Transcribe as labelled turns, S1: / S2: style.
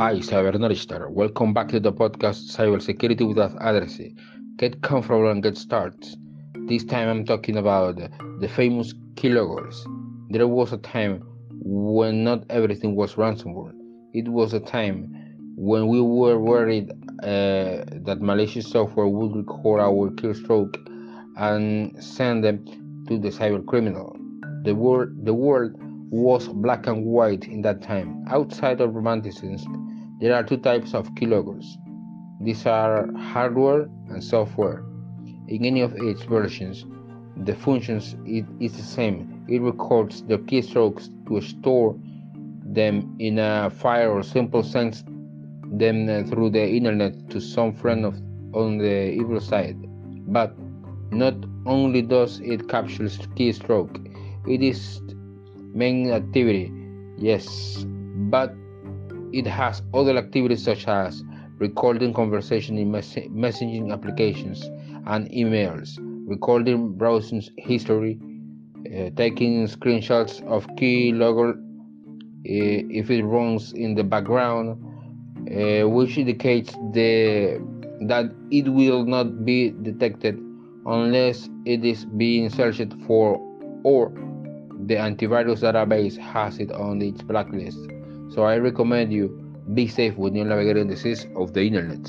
S1: Hi, Cyber Cybernaristar. Welcome back to the podcast Cybersecurity Without Addressing. Get comfortable and get started. This time I'm talking about the famous keyloggers. There was a time when not everything was ransomware. It was a time when we were worried uh, that malicious software would record our keystroke and send them to the cyber criminal. The world, the world was black and white in that time. Outside of romanticism, there are two types of keyloggers. These are hardware and software. In any of its versions, the functions it is the same. It records the keystrokes to store them in a file or simple sends them uh, through the internet to some friend of, on the evil side. But not only does it capture keystroke, it is main activity, yes, but it has other activities such as recording conversation in mes- messaging applications and emails, recording browsing history, uh, taking screenshots of keylogger uh, if it runs in the background, uh, which indicates the that it will not be detected unless it is being searched for or the antivirus database has it on its blacklist. So I recommend you be safe when you're navigating the seas of the internet.